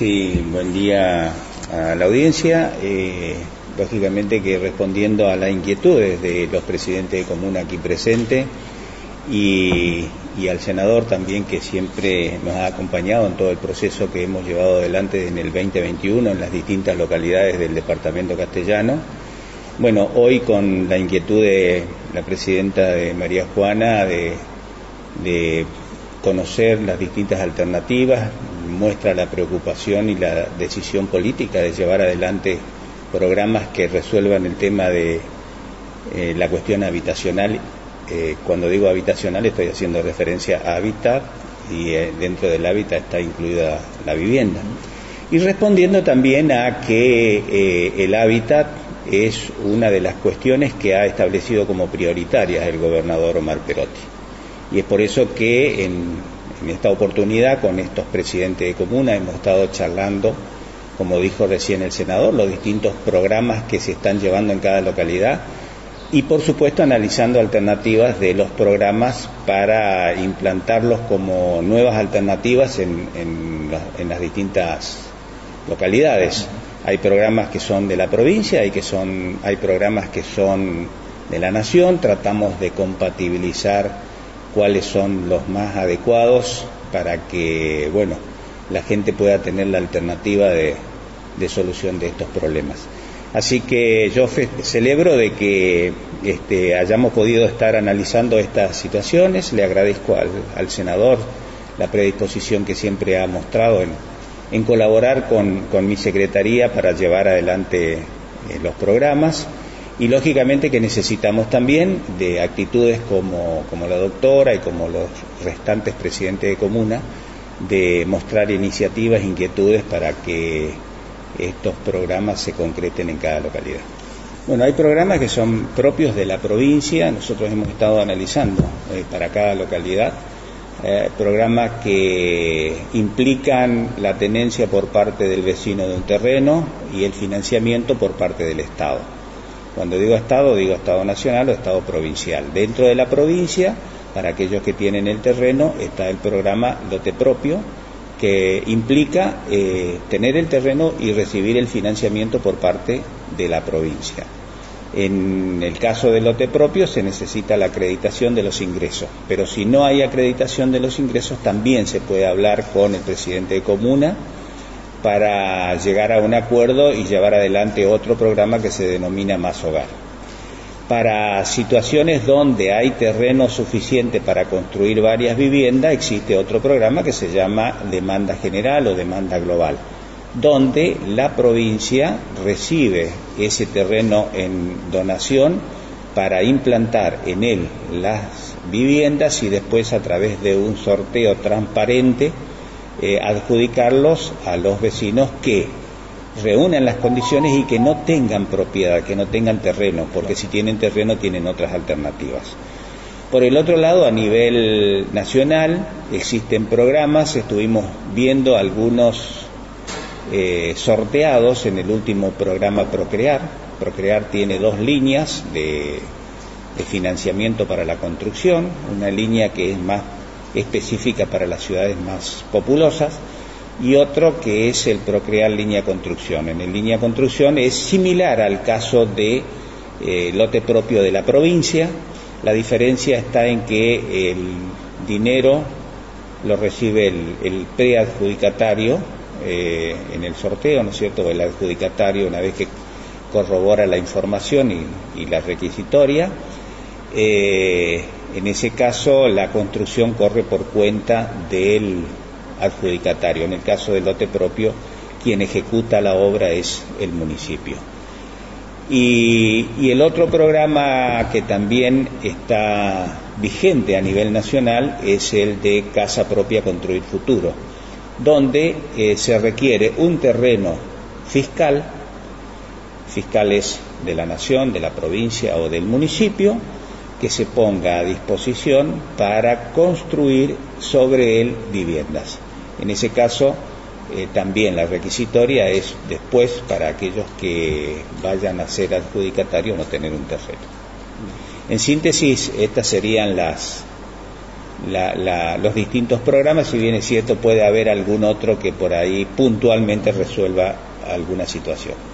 Sí, buen día a la audiencia. Eh, lógicamente que respondiendo a las inquietudes de los presidentes de comuna aquí presentes y, al senador también que siempre nos ha acompañado en todo el proceso que hemos llevado adelante en el 2021 en las distintas localidades del departamento castellano. Bueno, hoy con la inquietud de la presidenta de María Juana de, de conocer las distintas alternativas, muestra la preocupación y la decisión política de llevar adelante programas que resuelvan el tema de eh, la cuestión habitacional. Eh, cuando digo habitacional estoy haciendo referencia a hábitat y eh, dentro del hábitat está incluida la vivienda. Y respondiendo también a que el hábitat es una de las cuestiones que ha establecido como prioritarias el gobernador Omar Perotti. Y es por eso que en, en esta oportunidad con estos presidentes de comuna hemos estado charlando como dijo recién el senador, los distintos programas que se están llevando en cada localidad y por supuesto analizando alternativas de los programas para implantarlos como nuevas alternativas en, las distintas localidades. Hay programas que son de la provincia, hay, que son, hay programas que son de la nación, tratamos de compatibilizar cuáles son los más adecuados para que, bueno, la gente pueda tener la alternativa de, solución de estos problemas. Así que yo celebro de que este, hayamos podido estar analizando estas situaciones. Le agradezco al, senador la predisposición que siempre ha mostrado en, colaborar con, mi secretaría para llevar adelante eh, los programas. Y lógicamente que necesitamos también de actitudes como, como la doctora y como los restantes presidentes de comuna de mostrar iniciativas, inquietudes para que estos programas se concreten en cada localidad. Bueno, hay programas que son propios de la provincia, nosotros hemos estado analizando eh, para cada localidad eh, programas que implican la tenencia por parte del vecino de un terreno y el financiamiento por parte del Estado. Cuando digo Estado, digo Estado nacional o Estado provincial. Dentro de la provincia, para aquellos que tienen el terreno, está el programa Lote Propio, que implica eh, tener el terreno y recibir el financiamiento por parte de la provincia. En el caso del lote propio se necesita la acreditación de los ingresos, pero si no hay acreditación de los ingresos también se puede hablar con el presidente de comuna para llegar a un acuerdo y llevar adelante otro programa que se denomina Más Hogar. Para situaciones donde hay terreno suficiente para construir varias viviendas, existe otro programa que se llama demanda general o demanda global, donde la provincia recibe ese terreno en donación para implantar en él las viviendas y después a través de un sorteo transparente eh, adjudicarlos a los vecinos que reúnan las condiciones y que no tengan propiedad, que no tengan terreno, porque si tienen terreno tienen otras alternativas. Por el otro lado, a nivel nacional existen programas, estuvimos viendo algunos eh, sorteados en el último programa Procrear. Procrear tiene dos líneas de financiamiento para la construcción, una línea que es más específica para las ciudades más populosas y otro que es el Procrear Línea Construcción. En el Línea Construcción es similar al caso de eh, lote propio de la provincia. La diferencia está en que el dinero lo recibe el, preadjudicatario eh, en el sorteo, ¿no es cierto? El adjudicatario una vez que corrobora la información y, la requisitoria. Eh, en ese caso, la construcción corre por cuenta del adjudicatario. En el caso del lote propio, quien ejecuta la obra es el municipio. Y, el otro programa que también está vigente a nivel nacional es el de Casa Propia Construir Futuro, donde eh, se requiere un terreno fiscal, fiscales de la nación, de la provincia o del municipio, que se ponga a disposición para construir sobre él viviendas. En ese caso, eh, también la requisitoria es después para aquellos que vayan a ser adjudicatarios no tener un terreno. En síntesis, estas serían las, los distintos programas, si bien es cierto puede haber algún otro que por ahí puntualmente resuelva alguna situación.